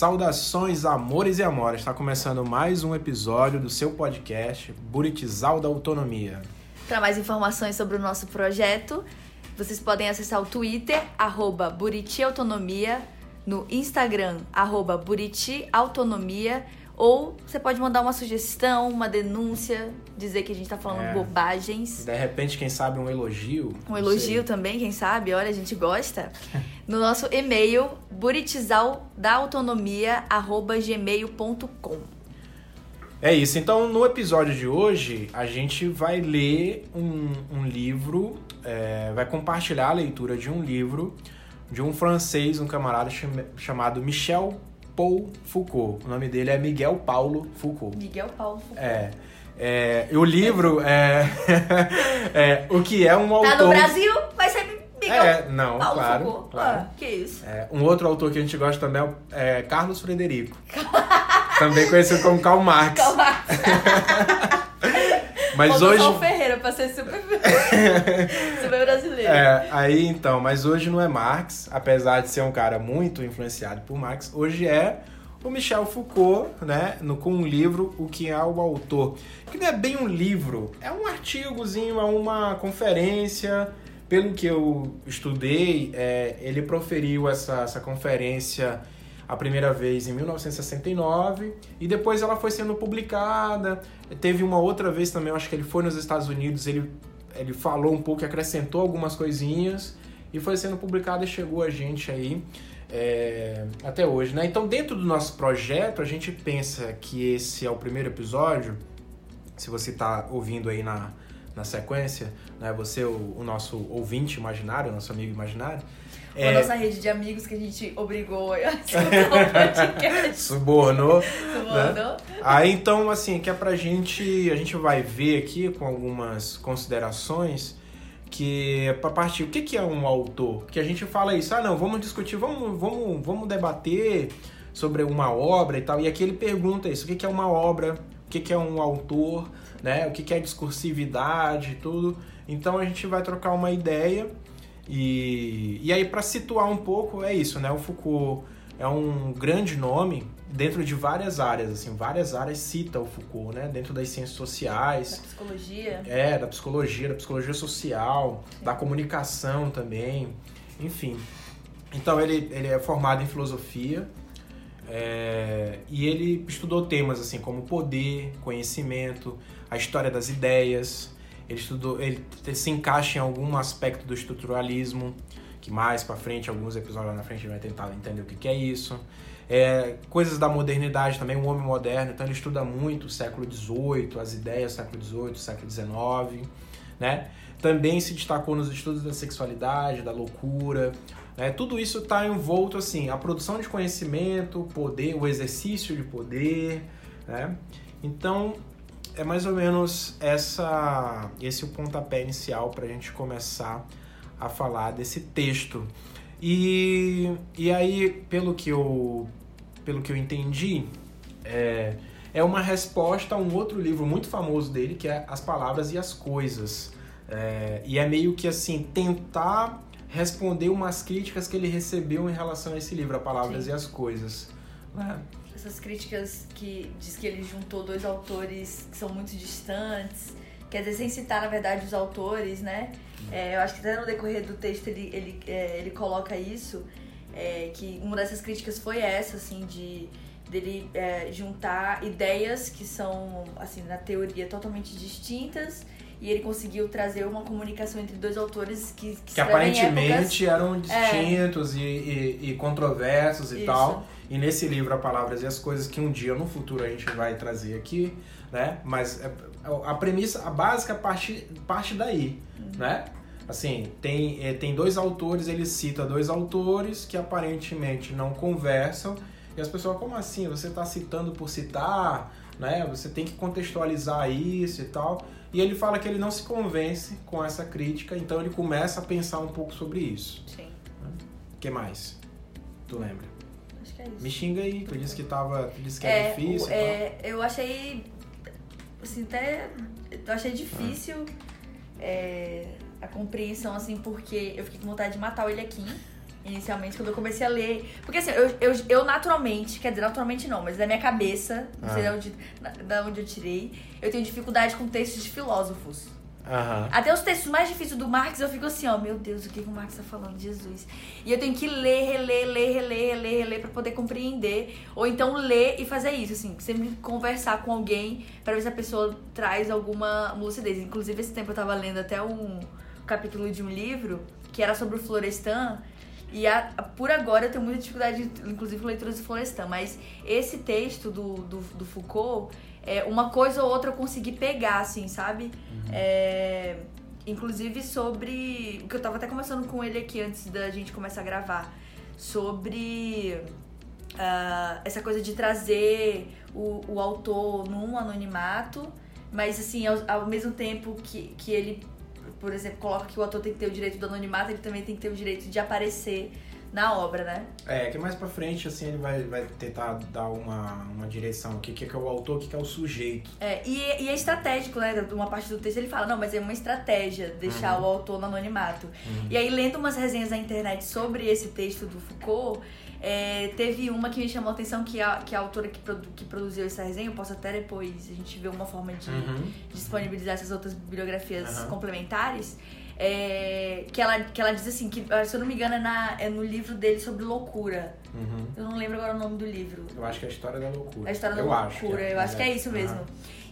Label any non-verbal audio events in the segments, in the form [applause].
Saudações, amores e amoras. Está começando mais um episódio do seu podcast Buritizal da Autonomia. Para mais informações sobre o nosso projeto, vocês podem acessar o Twitter, Buriti Autonomia, no Instagram, Buriti Autonomia, ou você pode mandar uma sugestão, uma denúncia, dizer que a gente tá falando É. bobagens. De repente, quem sabe um elogio. Um elogio sei. também, quem sabe? Olha, a gente gosta. [laughs] No nosso e-mail, buritizaldautonomia.gmail.com É isso. Então, no episódio de hoje, a gente vai ler um, um livro, é, vai compartilhar a leitura de um livro de um francês, um camarada chama- chamado Michel Paul Foucault. O nome dele é Miguel Paulo Foucault. Miguel Paulo Foucault. É. é, o livro é, [laughs] é o que é um autor. Tá no Brasil, vai ser Miguel É, não, Paulo claro, Foucault. claro. Ah, que isso. É, um outro autor que a gente gosta também é, é Carlos Frederico. [laughs] também conhecido como Karl Marx. Calma. [laughs] Mas Faltou hoje. só o Ferreira pra ser super, [laughs] super brasileiro. É, aí então, mas hoje não é Marx, apesar de ser um cara muito influenciado por Marx, hoje é o Michel Foucault, né, no, com um livro O que é o autor. Que não é bem um livro, é um artigozinho, é uma conferência. Pelo que eu estudei, é, ele proferiu essa, essa conferência a primeira vez em 1969 e depois ela foi sendo publicada. Teve uma outra vez também, acho que ele foi nos Estados Unidos, ele ele falou um pouco, acrescentou algumas coisinhas e foi sendo publicado e chegou a gente aí é, até hoje, né? Então, dentro do nosso projeto, a gente pensa que esse é o primeiro episódio. Se você está ouvindo aí na, na sequência, né? Você, o, o nosso ouvinte imaginário, o nosso amigo imaginário. A É, nossa rede de amigos que a gente obrigou a [laughs] escutar o podcast. subornou. Subornou. Aí então, assim, que é pra gente. A gente vai ver aqui com algumas considerações que é pra partir. O que, que é um autor? Que a gente fala isso, ah não, vamos discutir, vamos, vamos, vamos debater sobre uma obra e tal. E aqui ele pergunta isso, o que, que é uma obra, o que, que é um autor, né? O que, que é discursividade e tudo. Então a gente vai trocar uma ideia. E, e aí, para situar um pouco, é isso, né? O Foucault é um grande nome dentro de várias áreas, assim, várias áreas cita o Foucault, né? Dentro das ciências Da sociais, psicologia. é, da psicologia, da psicologia social, da comunicação também, enfim. Então ele, ele é formado em filosofia é, e ele estudou temas assim como poder, conhecimento, a história das ideias. Ele estudou, ele se encaixa em algum aspecto do estruturalismo, que mais pra frente, alguns episódios lá na frente, a gente vai tentar entender o que, que é isso. É, coisas da modernidade também, o homem moderno, então ele estuda muito o século XVIII, as ideias do século XVIII, século XIX, né? Também se destacou nos estudos da sexualidade, da loucura, né? Tudo isso está envolto, assim, a produção de conhecimento, poder, o exercício de poder, né? Então, é mais ou menos essa, esse o pontapé inicial para a gente começar a falar desse texto. E, e aí, pelo que eu, pelo que eu entendi, é, é uma resposta a um outro livro muito famoso dele, que é As Palavras e as Coisas. É, e é meio que assim, tentar responder umas críticas que ele recebeu em relação a esse livro, A Palavras Sim. e as Coisas. né? Essas críticas que diz que ele juntou dois autores que são muito distantes. Quer dizer, sem citar, na verdade, os autores, né? É, eu acho que até no decorrer do texto ele, ele, é, ele coloca isso, é, que uma dessas críticas foi essa, assim, de dele é, juntar ideias que são, assim, na teoria totalmente distintas e ele conseguiu trazer uma comunicação entre dois autores que, que, Que aparentemente eram É. distintos e, e, e controversos e Isso. tal. E nesse livro, A Palavras e as Coisas, que um dia no futuro a gente vai trazer aqui, né? Mas é- a premissa, a básica parte, parte daí, Uhum. né? Assim, tem, é, tem dois autores, ele cita dois autores que aparentemente não conversam. E as pessoas, como assim? Você está citando por citar, né? Você tem que contextualizar isso e tal. E ele fala que ele não se convence com essa crítica, então ele começa a pensar um pouco sobre isso. Sim, O que mais? Tu lembra? acho que é isso. Me xinga aí, tu disse que tava. Tu disse que era É, difícil. o- é, eu achei. Assim, até. Eu achei difícil é, a compreensão, assim, porque eu fiquei com vontade de matar o Eliakim. Inicialmente, quando eu comecei a ler. Porque assim, eu, eu, eu naturalmente, quer dizer, naturalmente não, mas na minha cabeça, não sei Ah. de onde, na- da onde eu tirei, eu tenho dificuldade com textos de filósofos. Aham. Até os textos mais difíceis do Marx, eu fico assim, ó, meu Deus, o que, que o Marx tá falando? Jesus. E eu tenho que ler, reler, ler, reler, reler, reler pra poder compreender. Ou então ler e fazer isso, assim, sempre conversar com alguém pra ver se a pessoa traz alguma lucidez. Inclusive, esse tempo eu tava lendo até um capítulo de um livro que era sobre o Florestan. E a- a- por agora eu tenho muita dificuldade, inclusive, com leituras do Florestan. Mas esse texto do, do, do Foucault, é, uma coisa ou outra eu consegui pegar, assim, sabe? É, inclusive sobre. O que eu tava até conversando com ele aqui antes da gente começar a gravar. Sobre ah, essa coisa de trazer o, o autor num anonimato, mas assim, ao, ao mesmo tempo que, que ele, por exemplo, coloca que o autor tem que ter o direito do anonimato, ele também tem que ter o direito de aparecer na obra, né? É, que mais pra frente, assim, ele vai, vai tentar dar uma, uma direção. O que, que é o autor, o que, que é o sujeito. É, e, e é estratégico, né? Uma parte do texto ele fala, não, mas é uma estratégia deixar o autor no anonimato. E aí, lendo umas resenhas na internet sobre esse texto do Foucault, é, teve uma que me chamou a atenção, que a, que a autora que, produ- que produziu essa resenha, eu posso até depois a gente ver uma forma de Uhum. disponibilizar essas outras bibliografias Aham. complementares. é, que, ela, que ela diz assim, que se eu não me engano é, na, é no livro dele sobre loucura. Uhum. Eu não lembro agora o nome do livro. Eu acho que é a história da loucura. A história da eu loucura, Acho eu acho que é isso mesmo.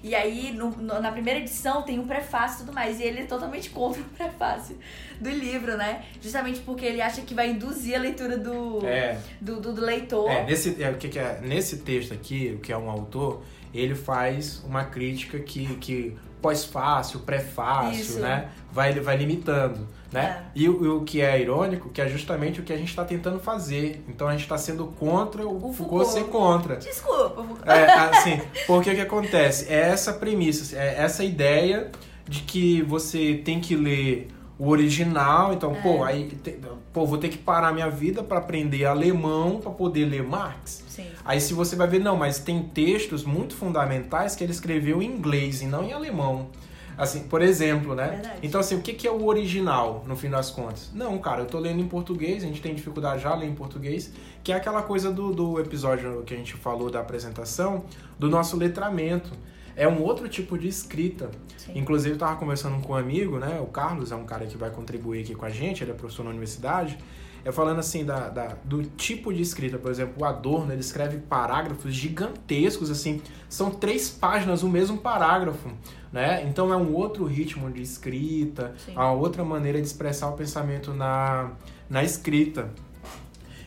E aí, no- no- na primeira edição, tem um prefácio e tudo mais. E ele é totalmente contra [laughs] o prefácio do livro, né? Justamente porque ele acha que vai induzir a leitura do, É, do, do, do leitor. é, nesse, é, o que, que é, nesse texto aqui, o que é um autor, ele faz uma crítica que, que pós-fácil, pré-fácil, Isso. né? Vai, vai limitando, né? É. E, o- o que é irônico, que é justamente o que a gente está tentando fazer. Então a gente está sendo contra o, O Foucault Foucault. ser contra. Desculpa, Foucault. É, [laughs] assim, porque o que acontece? É essa premissa, é essa ideia de que você tem que ler o original, então, É. pô, aí, te- pô, vou ter que parar minha vida para aprender alemão para poder ler Marx. Sim. Aí se você vai ver, não, mas tem textos muito fundamentais que ele escreveu em inglês e não em alemão. Assim, por exemplo, né? Verdade. Então, assim, o que que é o original, no fim das contas? Não, cara, eu tô lendo em português, a gente tem dificuldade já a ler em português, que é aquela coisa do, do episódio que a gente falou da apresentação, do nosso letramento. É um outro tipo de escrita. Sim. Inclusive, eu tava conversando com um amigo, né? O Carlos é um cara que vai contribuir aqui com a gente, ele é professor na universidade. É falando assim da, da- do tipo de escrita, por exemplo, o Adorno ele escreve parágrafos gigantescos, assim, são três páginas o mesmo parágrafo, né? Então é um outro ritmo de escrita, Sim. uma outra maneira de expressar o pensamento na, na escrita.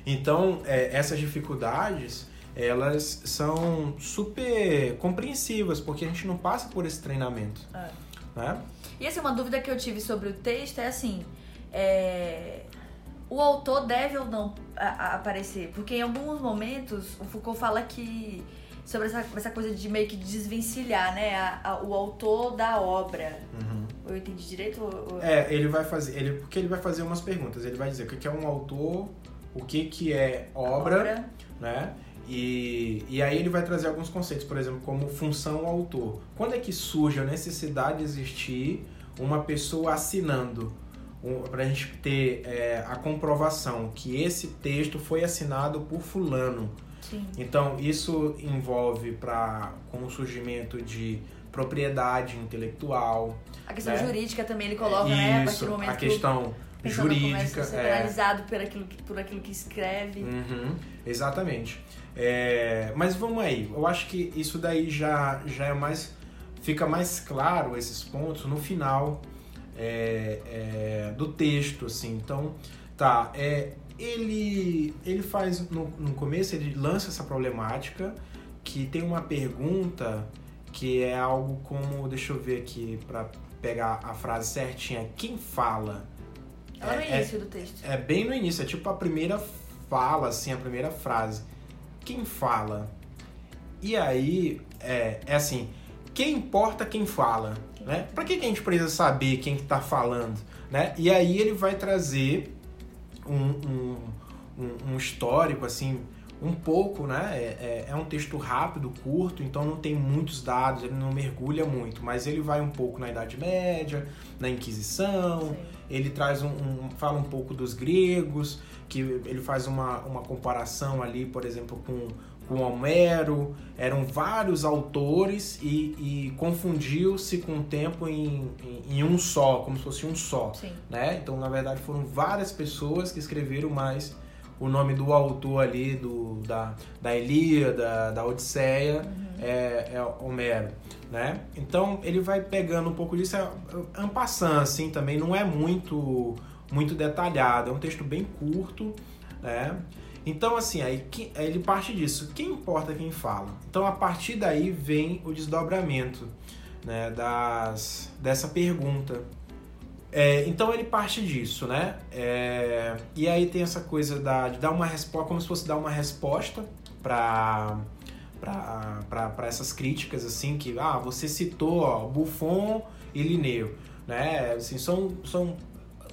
Então é, essas dificuldades elas são super compreensivas porque a gente não passa por esse treinamento, É. né? E assim, uma dúvida que eu tive sobre o texto é assim: é, o autor deve ou não aparecer? Porque em alguns momentos o Foucault fala que. sobre essa, essa coisa de meio que desvencilhar, né? a- a- o autor da obra. Uhum. Eu entendi direito? ou- É, ele vai fazer, ele, porque ele vai fazer umas perguntas. Ele vai dizer o que é um autor, o que que é obra, né? E, e aí ele vai trazer alguns conceitos, por exemplo, como função autor. Quando é que surge a necessidade de existir uma pessoa assinando? Um, para a gente ter é, a comprovação que esse texto foi assinado por fulano. Sim. Então, isso envolve para com o surgimento de propriedade intelectual, A questão né? jurídica também ele coloca, né? A partir Isso, do momento a o questão jurídica. ser é. penalizado por aquilo que, por aquilo que escreve. Uhum, exatamente. É, mas vamos aí, eu acho que isso daí já, já é mais. Fica mais claro esses pontos no final é, é, do texto, assim. Então, tá. É, ele, ele faz. No, no começo, ele lança essa problemática que tem uma pergunta que é algo como. Deixa eu ver aqui para pegar a frase certinha. Quem fala? Lá no É- é- início do texto. é bem no início, é tipo a primeira fala, assim, a primeira frase. Quem fala? E aí, é, é assim, quem importa quem fala, né? Pra que, que a gente precisa saber quem que tá falando, né? E aí ele vai trazer um, um, um- um histórico, assim, um pouco, né? É, é, é, um texto rápido, curto, então não tem muitos dados, ele não mergulha muito, mas ele vai um pouco na Idade Média, na Inquisição, Sim. Ele traz um, um, fala um pouco dos gregos, que ele faz uma, uma comparação ali, por exemplo, com, com Homero, eram vários autores e, e confundiu-se com o tempo em, em, em, um só, como se fosse um só. Sim. Né? Então, na verdade, foram várias pessoas que escreveram mais o nome do autor ali, do, da, da Ilíada, da Odisseia, uhum. É, é Homero, né? Então, ele vai pegando um pouco disso, é, é passant, assim, também não é muito, muito detalhado, é um texto bem curto, né? Então, assim, aí ele parte disso. Quem importa quem fala? Então, a partir daí vem o desdobramento né, das, dessa pergunta. É, então ele parte disso, né? É, e aí tem essa coisa da, de dar uma resposta, como se fosse dar uma resposta para para essas críticas assim que ah você citou ó, Buffon e Linneu né? Assim são são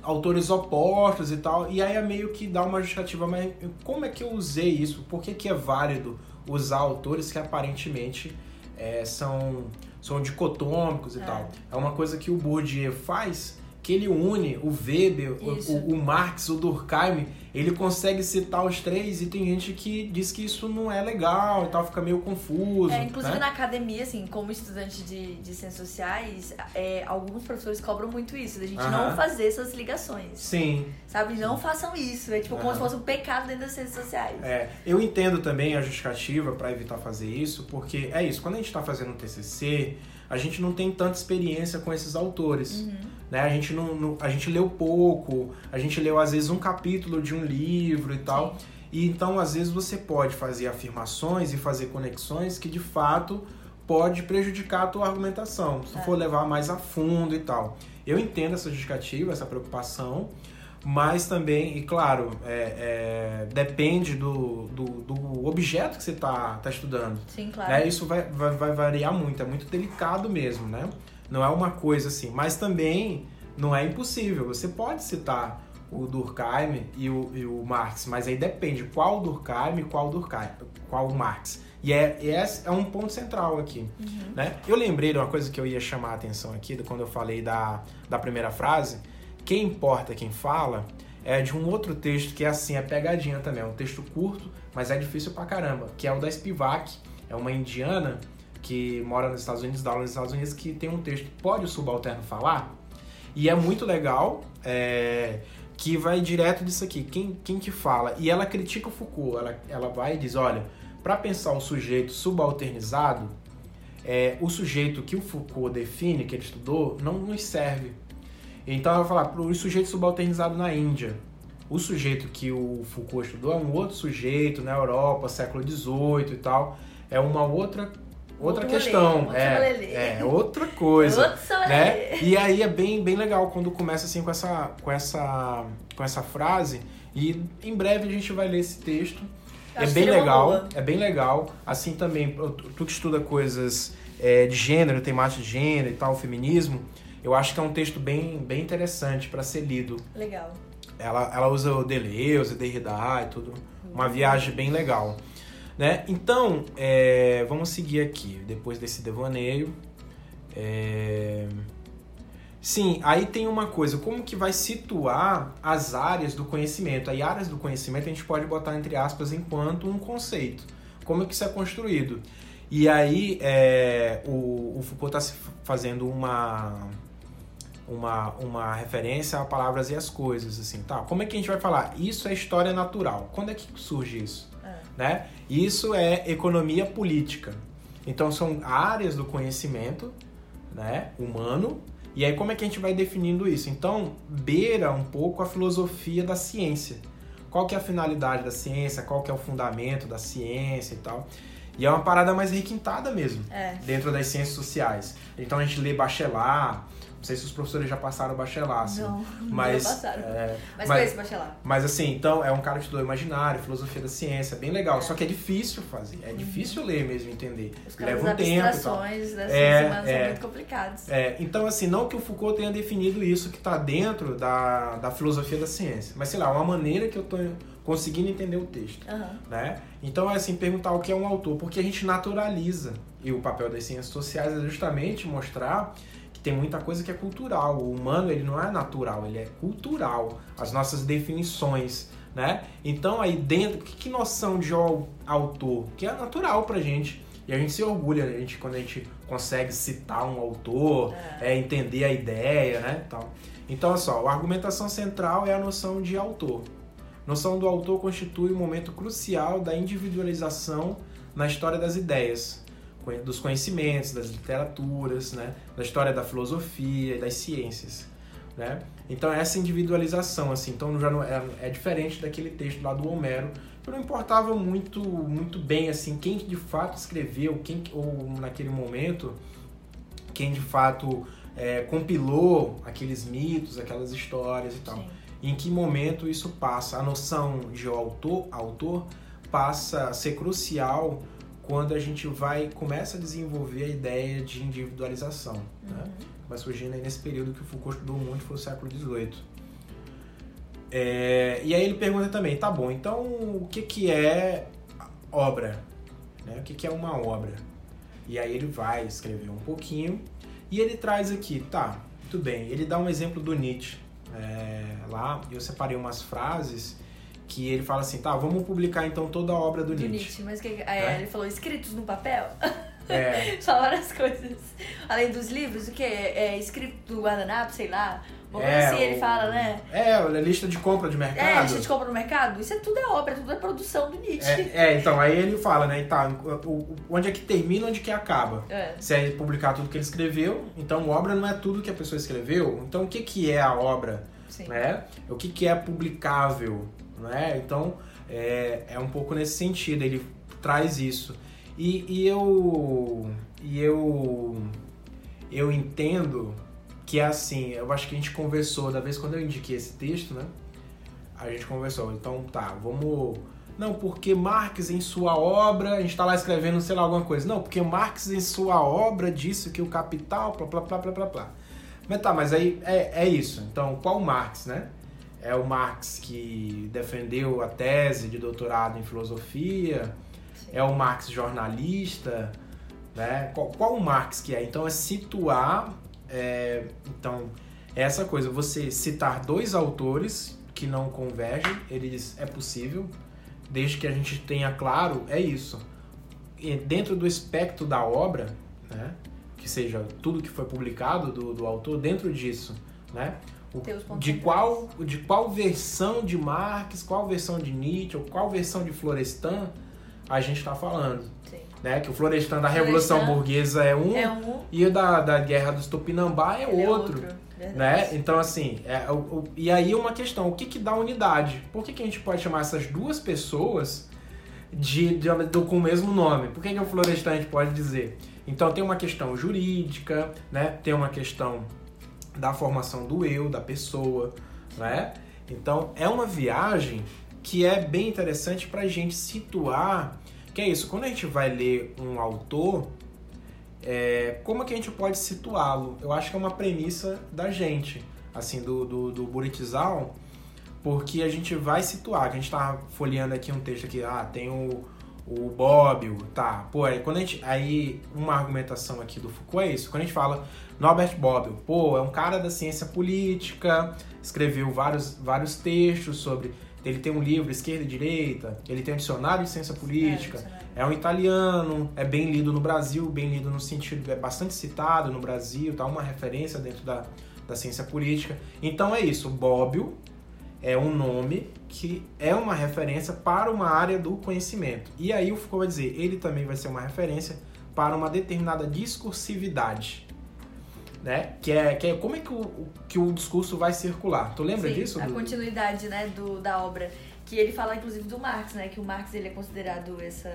autores opostos e tal e aí é meio que dá uma justificativa mas como é que eu usei isso? Por que, que é válido usar autores que aparentemente é, são são dicotômicos e é. tal? É uma coisa que o Bourdieu faz que ele une o Weber, o, o, Marx, o Durkheim, ele consegue citar os três e tem gente que diz que isso não é legal e tal, fica meio confuso. É, inclusive né? na academia, assim, como estudante de, de ciências sociais, é, alguns professores cobram muito isso, da gente não fazer essas ligações. Sim. Sabe? Não façam isso. É tipo como se fosse um pecado dentro das ciências sociais. É, eu entendo também a justificativa para evitar fazer isso, porque é isso, quando a gente está fazendo um TCC a gente não tem tanta experiência com esses autores. Uhum. Né? A, gente não, não, a gente leu pouco, a gente leu às vezes um capítulo de um livro e tal. Sim. E então, às vezes, você pode fazer afirmações e fazer conexões que de fato pode prejudicar a tua argumentação, se é. for levar mais a fundo e tal. Eu entendo essa justificativa, essa preocupação, mas também, e claro, é, é, depende do, do, do, objeto que você está tá estudando. Sim, claro. Né? Isso vai, vai, vai, variar muito, é muito delicado mesmo, né? Não é uma coisa assim, mas também não é impossível. Você pode citar o Durkheim e o, e o Marx, mas aí depende qual Durkheim e qual Durkheim, qual Marx. E é, esse é um ponto central aqui. Uhum. Né? Eu lembrei de uma coisa que eu ia chamar a atenção aqui, quando eu falei da, da primeira frase, quem importa quem fala é de um outro texto que é assim, é pegadinha também. É um texto curto, mas é difícil pra caramba. Que é o da Spivak. É uma indiana que mora nos Estados Unidos, dá aula nos Estados Unidos, que tem um texto Pode o Subalterno Falar? E é muito legal, é, que vai direto disso aqui. Quem, quem que fala? E ela critica o Foucault. Ela, ela vai e diz, olha, para pensar o sujeito subalternizado, é, o sujeito que o Foucault define, que ele estudou, não nos serve então ela vai falar para o sujeito subalternizado na Índia. O sujeito que o Foucault estudou é um outro sujeito na Europa, século XVIII e tal. É uma outra outra Outro questão, é, é outra coisa, né? E aí é bem, bem legal quando começa assim com essa, com essa, com essa frase e em breve a gente vai ler esse texto. é bem legal, é bem legal. Assim também, tu que estuda coisas é, de gênero, temática de gênero e tal, feminismo, eu acho que é um texto bem, bem interessante para ser lido. Legal. Ela, ela usa o Deleuze, Derrida e tudo. Uma viagem bem legal. Né? Então, é, vamos seguir aqui, depois desse devaneio. É... Sim, aí tem uma coisa, como que vai situar as áreas do conhecimento? Aí áreas do conhecimento a gente pode botar entre aspas enquanto um conceito. Como é que isso é construído? E aí é, o, o Foucault está fazendo uma uma, uma referência a palavras e as coisas, assim, tá? Como é que a gente vai falar? Isso é história natural. Quando é que surge isso? Né? Isso é economia política. Então são áreas do conhecimento, né, humano. E aí como é que a gente vai definindo isso? Então beira um pouco a filosofia da ciência. Qual que é a finalidade da ciência? Qual que é o fundamento da ciência e tal? E é uma parada mais requintada mesmo, é. dentro das ciências sociais. Então a gente lê Bachelard, não sei se os professores já passaram o bachelar, assim. Não, [laughs] mas, não passaram. É, mas, mas esse bachelar. Mas assim, então, é um cara que estudou imaginário, filosofia da ciência, bem legal. É. Só que é difícil fazer, é uhum. difícil ler mesmo, entender. Os Leva um tempo e tal. das é, é, são muito complicados. É, então, assim, não que o Foucault tenha definido isso que está dentro da, da filosofia da ciência, mas sei lá, uma maneira que eu tô conseguindo entender o texto. Aham. Né? Então é assim, perguntar o que é um autor, porque a gente naturaliza. E o papel das ciências sociais é justamente mostrar que tem muita coisa que é cultural. O humano ele não é natural, ele é cultural. As nossas definições, né? Então aí dentro, que, que noção de au- autor? Que é natural pra gente. E a gente se orgulha, a gente, quando a gente consegue citar um autor, é, entender a ideia, né? Tal. Então, olha só, a argumentação central é a noção de autor. A noção do autor constitui um momento crucial da individualização na história das ideias, dos conhecimentos, das literaturas, né? da história da filosofia e das ciências. Né? Então, essa individualização, assim, então já não é, é diferente daquele texto lá do Homero, que não importava muito, muito bem assim quem que de fato escreveu, quem que- ou naquele momento quem de fato é, compilou aqueles mitos, aquelas histórias e tal. Sim. Em que momento isso passa? A noção de autor, autor passa a ser crucial quando a gente vai começa a desenvolver a ideia de individualização. Né? Vai surgindo aí nesse período que o Foucault estudou muito, foi o século XVIII. É, e aí ele pergunta também, tá bom, então o que, que é obra? Né? O que, que é uma obra? E aí ele vai escrever um pouquinho e ele traz aqui, tá, muito bem, ele dá um exemplo do Nietzsche é, lá, eu separei umas frases que ele fala assim, tá, vamos publicar então toda a obra do, Do Nietzsche. Nietzsche, mas que, aí É. ele falou escritos no papel? É, [laughs] Só várias coisas. Além dos livros, o que? É escrito no guardanapo, sei lá. Coisa é, assim, ele o- fala, né? É, a lista de compra de É, a mercado. gente compra no mercado. Isso é tudo é obra, tudo é produção do Nietzsche. É, é, então, aí ele fala, né, tá, onde é que termina, onde que acaba. É. Se é publicar tudo que ele escreveu, então obra não é tudo que a pessoa escreveu. Então o que, que é a obra? Sim. Né? O que, que é publicável? Né? Então é, é um pouco nesse sentido, ele traz isso. E, e eu. E eu. Eu entendo que é assim, eu acho que a gente conversou, da vez quando eu indiquei esse texto, né? A gente conversou, então tá, vamos. Não, porque Marx em sua obra, a gente tá lá escrevendo, sei lá, alguma coisa. Não, porque Marx em sua obra disse que o capital, blá blá blá blá blá. Mas tá, mas aí é, é isso. Então, qual Marx, né? É o Marx que defendeu a tese de doutorado em filosofia, é o Marx jornalista, né? Qual, qual o Marx que é? Então é situar, é, então é essa coisa, você citar dois autores que não convergem, eles é possível, desde que a gente tenha claro, é isso. E dentro do espectro da obra, né? Que seja tudo que foi publicado do, do autor, dentro disso, né? De qual de qual versão de Marx, qual versão de Nietzsche, ou qual versão de Florestan a gente está falando, Sim. né? Que o Florestan da Revolução Florestan Burguesa é um É um. e o da, da Guerra dos Tupinambá é ele é outro, né? Então assim, é, o- o- e aí uma questão, o que que dá unidade? Por que, que a gente pode chamar essas duas pessoas de, de- do, com o mesmo nome? Por que, que o Florestan a gente pode dizer? Então tem uma questão jurídica, né? Tem uma questão da formação do eu, da pessoa, né? Então é uma viagem que é bem interessante para a gente situar, que é isso, quando a gente vai ler um autor, é, como é que a gente pode situá-lo? Eu acho que é uma premissa da gente, assim, do, do, do Buritizal, porque a gente vai situar, a gente tá folheando aqui um texto aqui, ah, tem o, o Bobbio, tá, pô, aí quando a gente, aí uma argumentação aqui do Foucault é isso, quando a gente fala Norbert Bobbio, pô, é um cara da ciência política, escreveu vários, vários textos sobre, ele tem um livro Esquerda e Direita, ele tem um dicionário de ciência política, É, é um italiano, é bem lido no Brasil, bem lido no sentido, é bastante citado no Brasil, tá uma referência dentro da, da ciência política. Então é isso, Bobbio é um nome que é uma referência para uma área do conhecimento. E aí o Foucault vai dizer, ele também vai ser uma referência para uma determinada discursividade. Né? Que, é, que é como é que o, que o discurso vai circular. Tu lembra Sim, disso? a Du? continuidade, né, do, da obra. Que ele fala, inclusive, do Marx, né? Que o Marx, ele é considerado essa...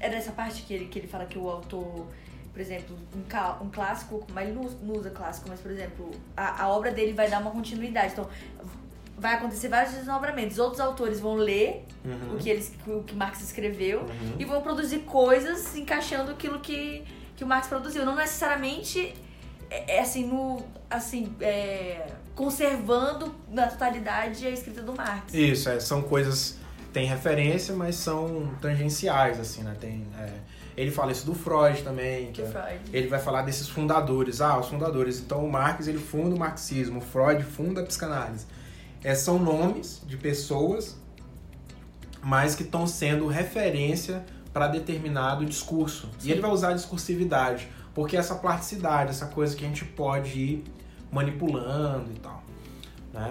É nessa parte que ele, que ele fala que o autor... Por exemplo, um, um clássico, mas ele não usa- não usa clássico, mas, por exemplo, a, a obra dele vai dar uma continuidade. Então, vai acontecer vários desdobramentos. Outros autores vão ler Uhum, o, que eles, o que Marx escreveu uhum. e vão produzir coisas encaixando aquilo que, que o Marx produziu. Não necessariamente é, é assim, no, assim é, conservando na totalidade a escrita do Marx. Isso, é, são coisas tem referência, mas são tangenciais, assim, né? Tem, é, ele fala isso do Freud também. Que é- Freud. ele vai falar desses fundadores. Ah, os fundadores. Então o Marx ele funda o marxismo, o Freud funda a psicanálise. É, são nomes de pessoas, mas que estão sendo referência para determinado discurso. Sim. E ele vai usar a discursividade, porque essa plasticidade, essa coisa que a gente pode ir manipulando e tal. Né?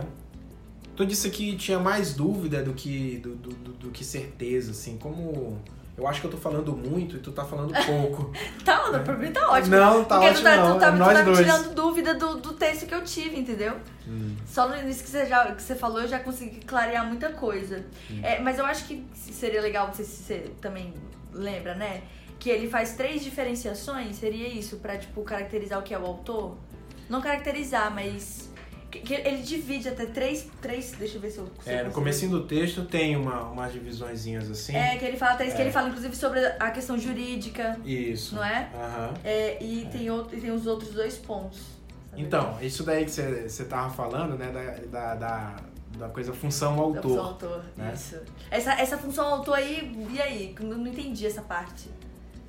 Tu disse que tinha mais dúvida do que, do, do, do- do que certeza, assim, como... Eu acho que eu tô falando muito e tu tá falando pouco. [laughs] Tá, não, pra mim tá ótimo. Não, tá Porque ótimo tu tá, não, tu tá, é tu nós tá me tirando dúvida do, do texto que eu tive, entendeu? Hum. Só no início que você, já, que você falou, eu já consegui clarear muita coisa. Hum. É, mas eu acho que seria legal, não sei se você também lembra, né? Que ele faz três diferenciações, seria isso, pra, tipo, caracterizar o que é o autor? Não caracterizar, mas... ele divide até três, três... Deixa eu ver se eu... eu É, no consigo- comecinho do texto tem uma, umas divisõezinhas assim. É, que ele fala até isso, que É. ele fala, inclusive, sobre a questão jurídica, Isso. não é? Aham. É, e, Tem outro, e tem os outros dois pontos. tá Então, isso daí que você, tava falando, né, da, da, da, da coisa função Da autor. função autor, né? isso. Essa, essa função autor aí, e aí? Eu não entendi essa parte.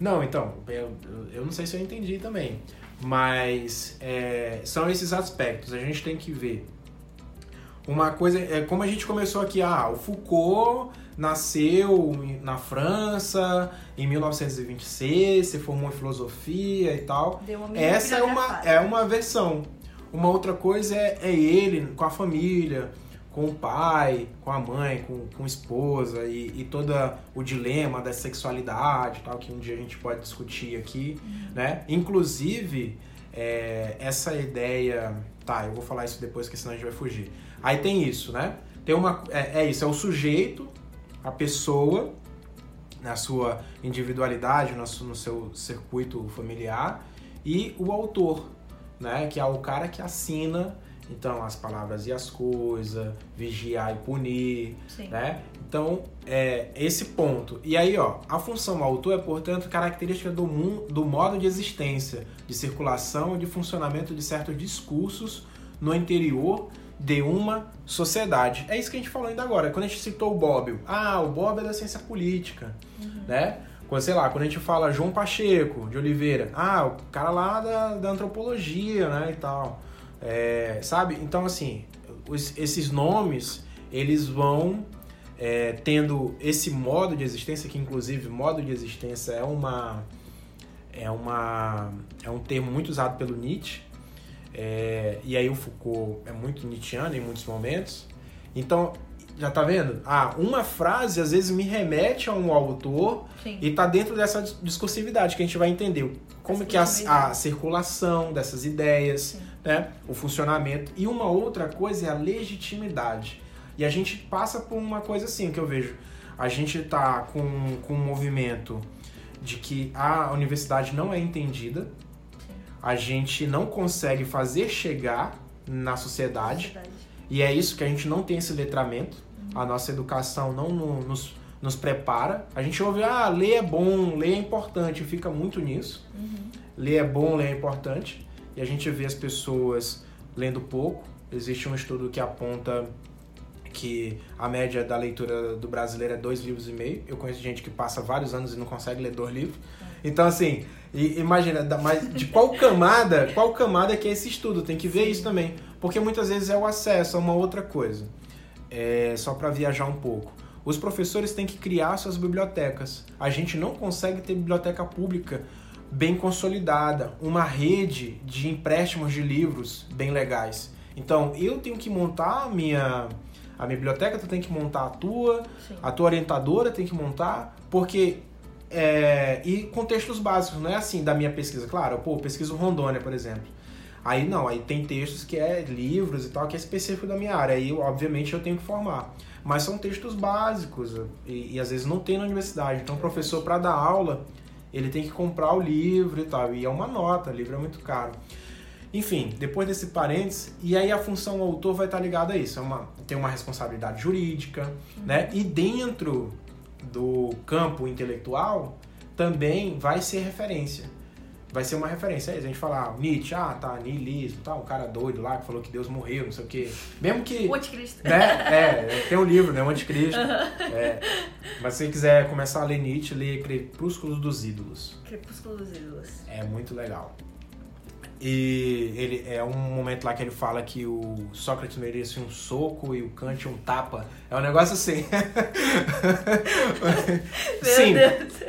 Não, então, eu, eu- não sei se eu entendi também. Mas é, são esses aspectos. A gente tem que ver. Uma coisa, é como a gente começou aqui, ah, o Foucault nasceu na França em 1926, se formou em filosofia e tal. Essa é uma, é uma versão. Uma outra coisa é, é ele com a família, com o pai, com a mãe, com, com a esposa e, e todo o dilema da sexualidade tal, que um dia a gente pode discutir aqui, né? Inclusive, é, essa ideia... Tá, eu vou falar isso depois, porque senão a gente vai fugir. Aí tem isso, né? Tem uma, é, é isso, é o sujeito, a pessoa, na sua individualidade, no, seu- no seu circuito familiar, e o autor, né? Que é o cara que assina, então, as palavras e as coisas, vigiar e punir, Sim. né? Então, é esse ponto. E aí, ó, a função autor é, portanto, característica do, mun- do modo de existência, de circulação e de funcionamento de certos discursos no interior de uma sociedade. É isso que a gente falou ainda agora. Quando a gente citou o Bobbio, ah, o Bobbio é da ciência política, né? Quando, sei lá, quando a gente fala João Pacheco de Oliveira, ah, o cara lá da, da antropologia, né, e tal. É, sabe? Então, assim, os- esses nomes, eles vão é, tendo esse modo de existência, que inclusive modo de existência é uma é uma é um termo muito usado pelo Nietzsche é, e aí o Foucault é muito nietzschiano em muitos momentos então já tá vendo ah uma frase às vezes me remete a um autor Sim. e tá dentro dessa dis- discursividade que a gente vai entender como que a, a circulação dessas ideias Sim. Né, o funcionamento. E uma outra coisa é a legitimidade. E a gente passa por uma coisa assim que eu vejo. A gente tá com, com um movimento de que a universidade não é entendida, a gente não consegue fazer chegar na sociedade, Verdade. e é isso que a gente não tem esse letramento, a nossa educação não no- nos, nos prepara. A gente ouve, ah, ler é bom, ler é importante, fica muito nisso. Uhum. Ler é bom, ler é importante. E a gente vê as pessoas lendo pouco. Existe um estudo que aponta que a média da leitura do brasileiro é dois livros e meio. Eu conheço gente que passa vários anos e não consegue ler dois livros. Então, assim, imagina, mas de qual camada, qual camada que é esse estudo? Tem que ver isso também. Porque muitas vezes é o acesso a uma outra coisa. É, só para viajar um pouco. Os professores têm que criar suas bibliotecas. A gente não consegue ter biblioteca pública bem consolidada, uma rede de empréstimos de livros bem legais. Então, eu tenho que montar a minha a minha biblioteca, tu tem que montar a tua, Sim. a tua orientadora tem que montar, porque é, e contextos básicos, não é assim da minha pesquisa, claro, pô, pesquiso Rondônia, por exemplo. Aí não, aí tem textos que é livros e tal, que é específico da minha área. Aí, obviamente, eu tenho que formar. Mas são textos básicos e, e às vezes não tem na universidade. Então, o professor, para dar aula, ele tem que comprar o livro e tal. E é uma nota, o livro é muito caro. Enfim, depois desse parênteses, e aí a função autor vai estar ligada a isso. É uma, tem uma responsabilidade jurídica, né? E dentro do campo intelectual também vai ser referência. Vai ser uma referência. Aí a gente falar, ah, Nietzsche, ah, tá, niilismo, tá, um cara doido lá que falou que Deus morreu, não sei o quê. Mesmo que. O anticristo. Né, é, tem um livro, né, o anticristo. É, mas se você quiser começar a ler Nietzsche, lê Crepúsculo dos Ídolos. Crepúsculo dos Ídolos. É muito legal. E ele é um momento lá que ele fala que o Sócrates merece um soco e o Kant um tapa. É um negócio assim. [laughs] Sim.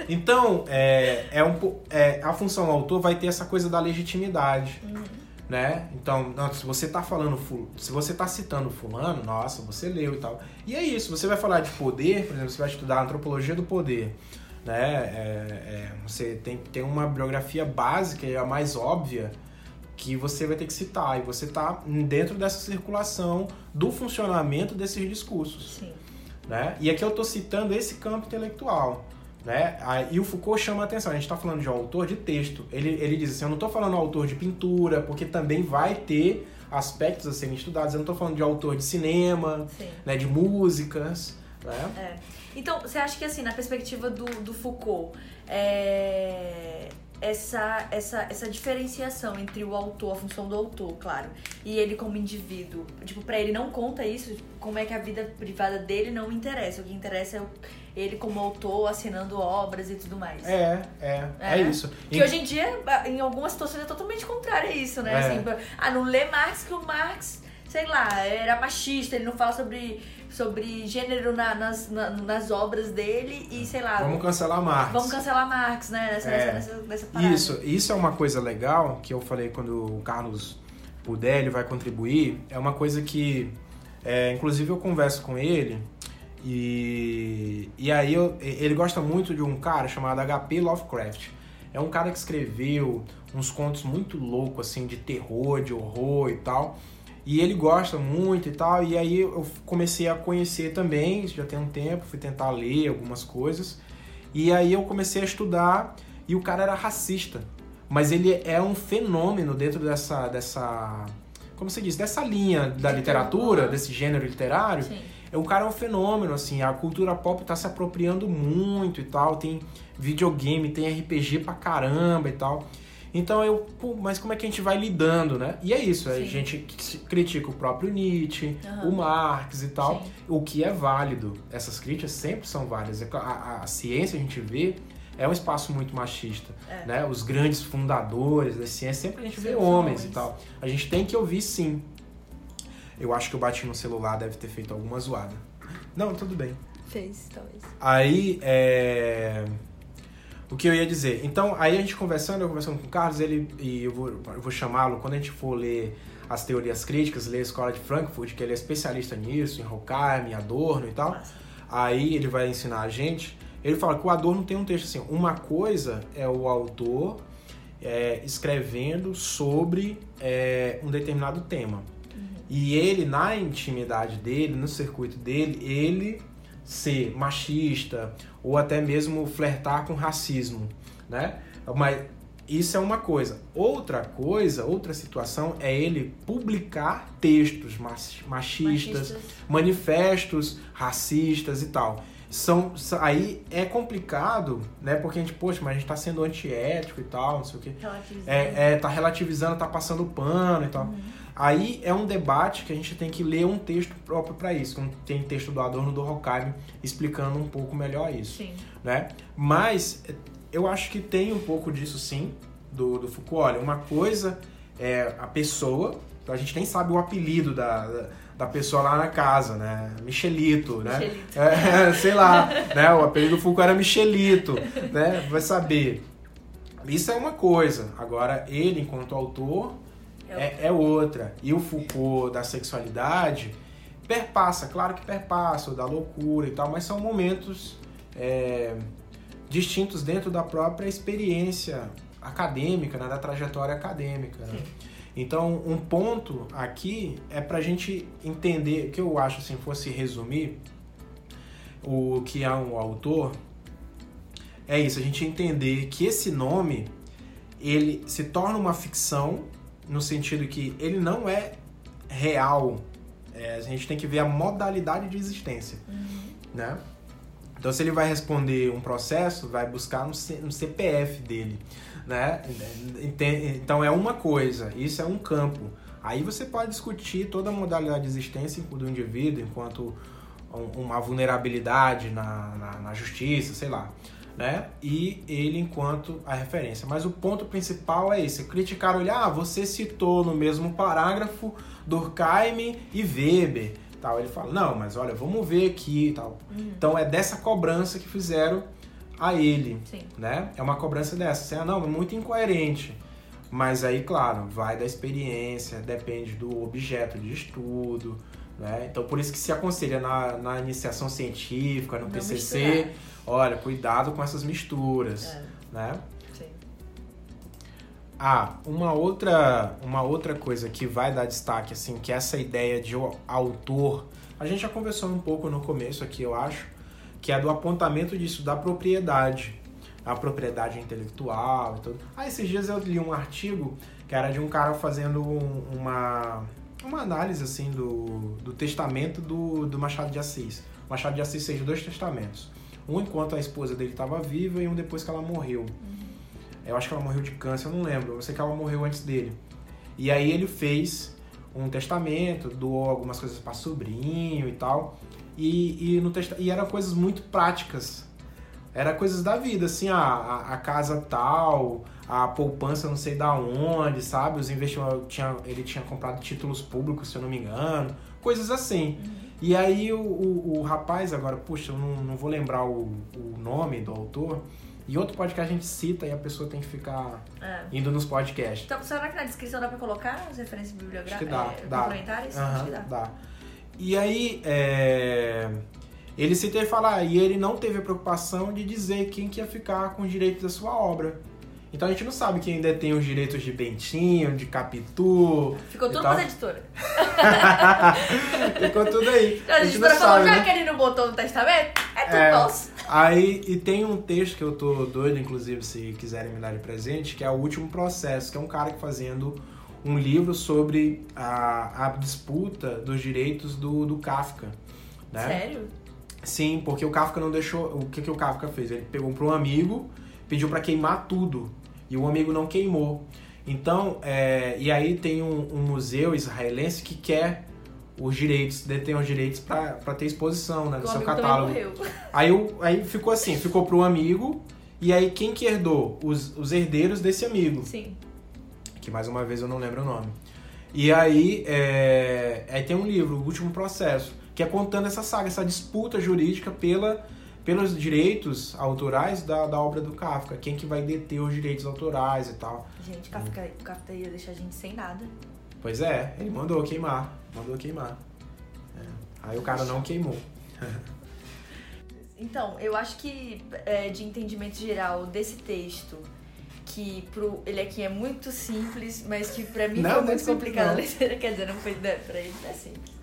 Então, é, é um, é, a função do autor vai ter essa coisa da legitimidade. Uhum. Né? Então, não, se você tá falando, se você tá citando fulano, nossa, você leu e tal. E é isso, você vai falar de poder, por exemplo, você vai estudar a antropologia do poder. Né? É, é, você tem que ter uma biografia básica e a mais óbvia que você vai ter que citar. E você está dentro dessa circulação do funcionamento desses discursos. Sim. Né? E aqui eu estou citando esse campo intelectual. Né? E o Foucault chama a atenção, a gente está falando de um autor de texto. Ele, ele diz assim, eu não estou falando autor de pintura, porque também vai ter aspectos a serem estudados. Eu não estou falando de autor de cinema, né, de músicas. Né? É. Então, você acha que assim, na perspectiva do, do Foucault, é essa, essa, essa diferenciação entre o autor, a função do autor, claro, e ele como indivíduo. Tipo, pra ele não conta isso, como é que a vida privada dele não interessa. O que interessa é ele como autor assinando obras e tudo mais. É, é, é, é isso. Que e... hoje em dia, em algumas situações, é totalmente contrário a isso, né? É. Assim, ah, não lê Marx que o Marx, sei lá, era machista, ele não fala sobre sobre gênero na, nas, na, nas obras dele e sei lá. Vamos cancelar Marx. Vamos cancelar Marx, né? Nessa, é, nessa, nessa parada. Isso, isso é uma coisa legal que eu falei quando o Carlos puder, ele vai contribuir. É uma coisa que, é, inclusive, eu converso com ele e, e aí eu, ele gosta muito de um cara chamado HP Lovecraft. É um cara que escreveu uns contos muito loucos, assim, de terror, de horror e tal. E ele gosta muito e tal. E aí eu comecei a conhecer também, já tem um tempo, fui tentar ler algumas coisas. E aí eu comecei a estudar e o cara era racista. Mas ele é um fenômeno dentro dessa. dessa como você diz? Dessa linha da literatura, desse gênero literário. Sim. O cara é um fenômeno, assim, a cultura pop tá se apropriando muito e tal. Tem videogame, tem RPG pra caramba e tal. Então eu, pô, mas como é que a gente vai lidando, né? E é isso, Sim. a gente critica o próprio Nietzsche, uhum. o Marx e tal, Sim. o que é válido. Essas críticas sempre são válidas. A, a, a ciência a gente vê é um espaço muito machista, é. né? Os grandes fundadores da ciência sempre a gente vê homens, homens e tal. A gente tem que ouvir sim. Eu acho que eu bati no celular, deve ter feito alguma zoada. Não, tudo bem. Fez, talvez. Aí, é o que eu ia dizer. Então, aí a gente conversando, eu conversando com o Carlos, ele, e eu vou, eu vou chamá-lo, quando a gente for ler as teorias críticas, ler a Escola de Frankfurt, que ele é especialista nisso, em Horkheim, em Adorno e tal, Nossa. aí ele vai ensinar a gente. Ele fala que o Adorno tem um texto assim, uma coisa é o autor é, escrevendo sobre é, um determinado tema. Uhum. E ele, na intimidade dele, no circuito dele, ele ser machista ou até mesmo flertar com racismo, né? Mas isso é uma coisa. Outra coisa, outra situação é ele publicar textos machistas, machistas. manifestos racistas e tal. São, aí é complicado, né? Porque a gente, poxa, mas a gente tá sendo antiético e tal, não sei o quê. É, é, tá relativizando, tá passando pano e tal. Uhum. Aí é um debate que a gente tem que ler um texto próprio para isso. Tem texto do Adorno do Horkheim explicando um pouco melhor isso. Sim. Né? Mas eu acho que tem um pouco disso sim, do, do Foucault. Olha, uma coisa é a pessoa, então a gente nem sabe o apelido da, da pessoa lá na casa, né? Michelito, né? Michelito. É, [laughs] sei lá, né? O apelido do Foucault era Michelito, né? Vai saber. Isso é uma coisa. Agora, ele, enquanto autor, é, é, outra. E o Foucault da sexualidade perpassa, claro que perpassa, da loucura e tal, mas são momentos é, distintos dentro da própria experiência acadêmica, né, da trajetória acadêmica. Né? Então, um ponto aqui é para a gente entender, que eu acho assim, fosse resumir o que é um autor, é isso, a gente entender que esse nome ele se torna uma ficção no sentido que ele não é real. É, a gente tem que ver a modalidade de existência, uhum. né? Então, se ele vai responder um processo, vai buscar no, C, no CPF dele, né? Então é uma coisa, isso é um campo. Aí você pode discutir toda a modalidade de existência do indivíduo enquanto uma vulnerabilidade na, na, na justiça, sei lá né? E ele enquanto a referência. Mas o ponto principal é esse: criticar, olhar, ah, você citou no mesmo parágrafo Durkheim e Weber. Tal. Ele fala, não, mas olha, vamos ver aqui tal. Uhum. Então é dessa cobrança que fizeram a ele. Sim. Né? É uma cobrança dessa. Assim, ah, não, é muito incoerente. Mas aí, claro, vai da experiência, depende do objeto de estudo. Né? Então, por isso que se aconselha na, na iniciação científica, no não PCC, misturar. olha, cuidado com essas misturas. É. Né? Sim. Ah, uma outra, uma outra coisa que vai dar destaque, assim, que é essa ideia de autor, a gente já conversou um pouco no começo aqui, eu acho, que é do apontamento disso da propriedade, a propriedade intelectual e tudo. Ah, esses dias eu li um artigo que era de um cara fazendo uma uma análise assim do, do testamento do, do Machado de Assis. O Machado de Assis fez dois testamentos. Um enquanto a esposa dele estava viva e um depois que ela morreu. Uhum. Eu acho que ela morreu de câncer, eu não lembro. Eu sei que ela morreu antes dele. E aí ele fez um testamento, doou algumas coisas para sobrinho e tal. E, e, no testa e eram coisas muito práticas. Era coisas da vida, assim, a, a, a casa tal, a poupança não sei da onde, sabe? Os investimentos, tinha, ele tinha comprado títulos públicos, se eu não me engano, coisas assim. Uhum. E aí o, o, o, rapaz, agora, puxa, eu não, não vou lembrar o, o nome do autor, e outro podcast a gente cita e a pessoa tem que ficar é. indo nos podcasts. Então, será que na descrição dá pra colocar as referências bibliográficas é, dá. complementares? Uhum, Acho que dá. dá. E aí, é... ele cita e fala, e ele não teve a preocupação de dizer quem que ia ficar com os direitos da sua obra. Então a gente não sabe quem ainda tem os direitos de Bentinho, de Capitu. Ficou tudo para editora. [laughs] Ficou tudo aí. Então, a, a editora falou, sabe, já né? que ele não botou no testamento, é tudo é, nosso. Aí, e tem um texto que eu tô doido, inclusive, se quiserem me dar de presente, que é o último processo, que é um cara que fazendo um livro sobre a, a disputa dos direitos do, do Kafka. Né? Sério? Sim, porque o Kafka não deixou. O que, que o Kafka fez? Ele pegou para um amigo, pediu para queimar tudo e o amigo não queimou. Então, é, e aí tem um, um, museu israelense que quer os direitos, detém os direitos para ter exposição né, no seu catálogo. Aí, aí ficou assim, ficou para o amigo, e aí quem que herdou? Os, os herdeiros desse amigo. Sim. Que mais uma vez eu não lembro o nome. E aí, é, aí tem um livro, O Último Processo, que é contando essa saga, essa disputa jurídica pela pelos direitos autorais da, da obra do Kafka. Quem que vai deter os direitos autorais e tal. Gente, Kafka, hum. Kafka ia deixar a gente sem nada. Pois é, ele mandou queimar. Mandou queimar. É. Aí o cara não queimou. [laughs] então, eu acho que é, de entendimento geral desse texto, que pro, ele aqui é muito simples, mas que pra mim não, foi muito complicado. Quer dizer, não foi, né, pra ele não é simples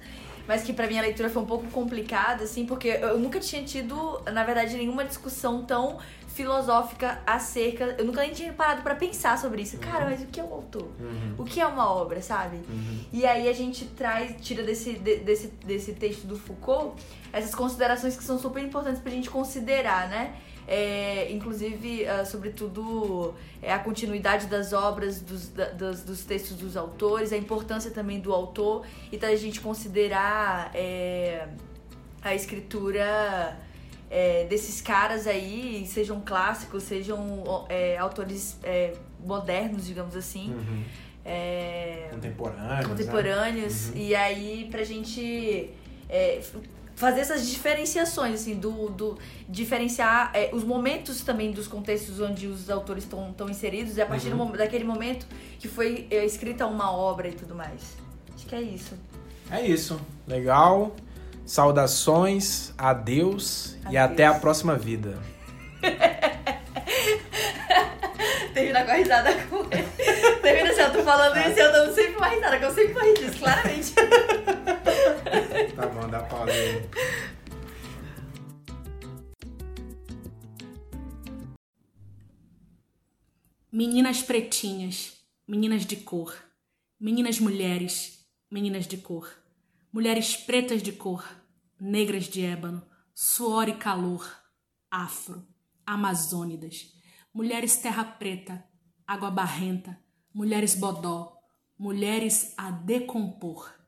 mas que para mim a leitura foi um pouco complicada, assim, porque eu nunca tinha tido, na verdade, nenhuma discussão tão filosófica acerca. Eu nunca nem tinha parado para pensar sobre isso. Uhum. Cara, mas o que é um autor? Uhum. O que é uma obra, sabe? Uhum. E aí a gente traz, tira desse, de, desse, desse texto do Foucault essas considerações que são super importantes pra gente considerar, né? É, inclusive, uh, sobretudo, é, a continuidade das obras, dos, da, dos, dos, textos dos autores, a importância também do autor e da gente considerar é, a escritura é, desses caras aí, sejam clássicos, sejam é, autores é, modernos, digamos assim. Uhum. contemporâneos. Contemporâneos. Né? Uhum. E aí, pra gente fazer essas diferenciações, assim, do, do diferenciar é, os momentos também dos contextos onde os autores estão inseridos, e a partir uhum. do, daquele momento que foi é, escrita uma obra e tudo mais. Acho que é isso. É isso. Legal. Saudações, adeus, adeus. e até a próxima vida. [laughs] Termina com a risada com ele. Termina assim, eu tô falando isso e eu dando sempre uma risada, que eu sempre morri disso, claramente. Tá bom, dá pausa aí. Meninas pretinhas, meninas de cor, meninas mulheres, meninas de cor, mulheres pretas de cor, negras de ébano, suor e calor, afro, amazônidas, mulheres terra preta, água barrenta, mulheres bodó, mulheres a decompor.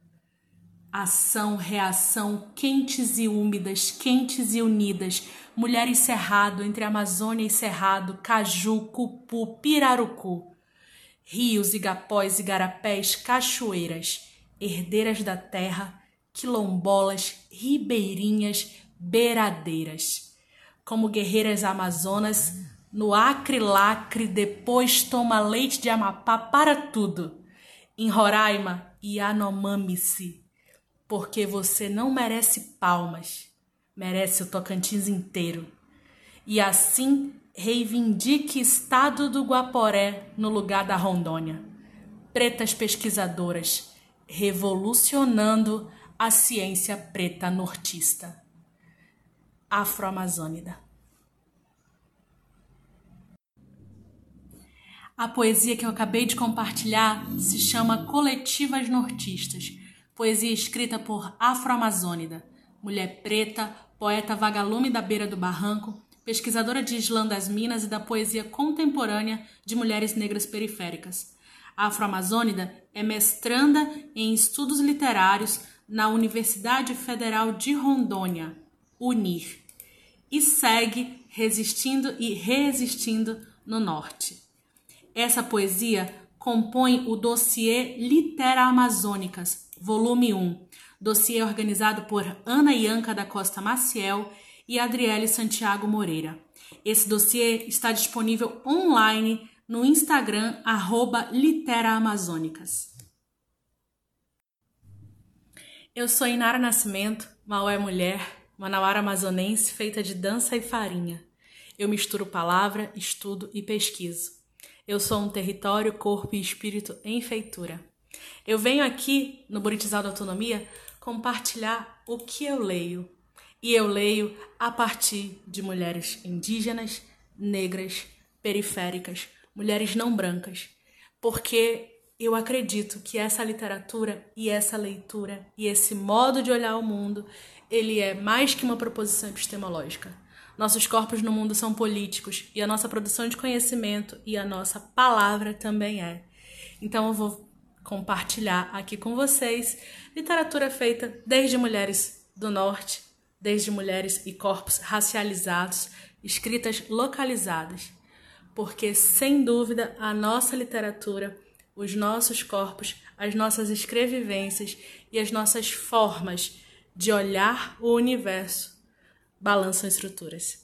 Ação, reação, quentes e úmidas, quentes e unidas, mulheres cerrado, entre Amazônia e Cerrado, Caju, Cupu, Pirarucu. Rios, igapós, igarapés, cachoeiras, herdeiras da terra, quilombolas, ribeirinhas, beiradeiras. Como guerreiras amazonas, no acre lacre, depois toma leite de Amapá para tudo. Em Roraima, Yanomami-se, porque você não merece palmas, merece o Tocantins inteiro. E assim reivindique estado do Guaporé no lugar da Rondônia. Pretas pesquisadoras, revolucionando a ciência preta nortista. Afro-Amazônida. A poesia que eu acabei de compartilhar se chama Coletivas Nortistas, poesia escrita por Afro-Amazônida, mulher preta, poeta vagalume da beira do barranco, pesquisadora de Islã das Minas e da poesia contemporânea de mulheres negras periféricas. Afro-Amazônida é mestranda em estudos literários na Universidade Federal de Rondônia, UNIR, e segue resistindo e resistindo no norte. Essa poesia compõe o dossiê Litera Amazônicas, volume 1, dossiê organizado por Ana Ianca da Costa Maciel e Adriele Santiago Moreira. Esse dossiê está disponível online no Instagram, arroba Litera Amazônicas. Eu sou Inara Nascimento, Maué Mulher, manauara amazonense feita de dança e farinha. Eu misturo palavra, estudo e pesquiso. Eu sou um território, corpo e espírito em feitura. Eu venho aqui no Buritizal da Autonomia compartilhar o que eu leio. E eu leio a partir de mulheres indígenas, negras, periféricas, mulheres não brancas, porque eu acredito que essa literatura e essa leitura e esse modo de olhar o mundo, ele é mais que uma proposição epistemológica nossos corpos no mundo são políticos e a nossa produção de conhecimento e a nossa palavra também é. Então eu vou compartilhar aqui com vocês literatura feita desde mulheres do norte, desde mulheres e corpos racializados, escritas localizadas. Porque sem dúvida a nossa literatura, os nossos corpos, as nossas escrevivências e as nossas formas de olhar o universo balançam estruturas.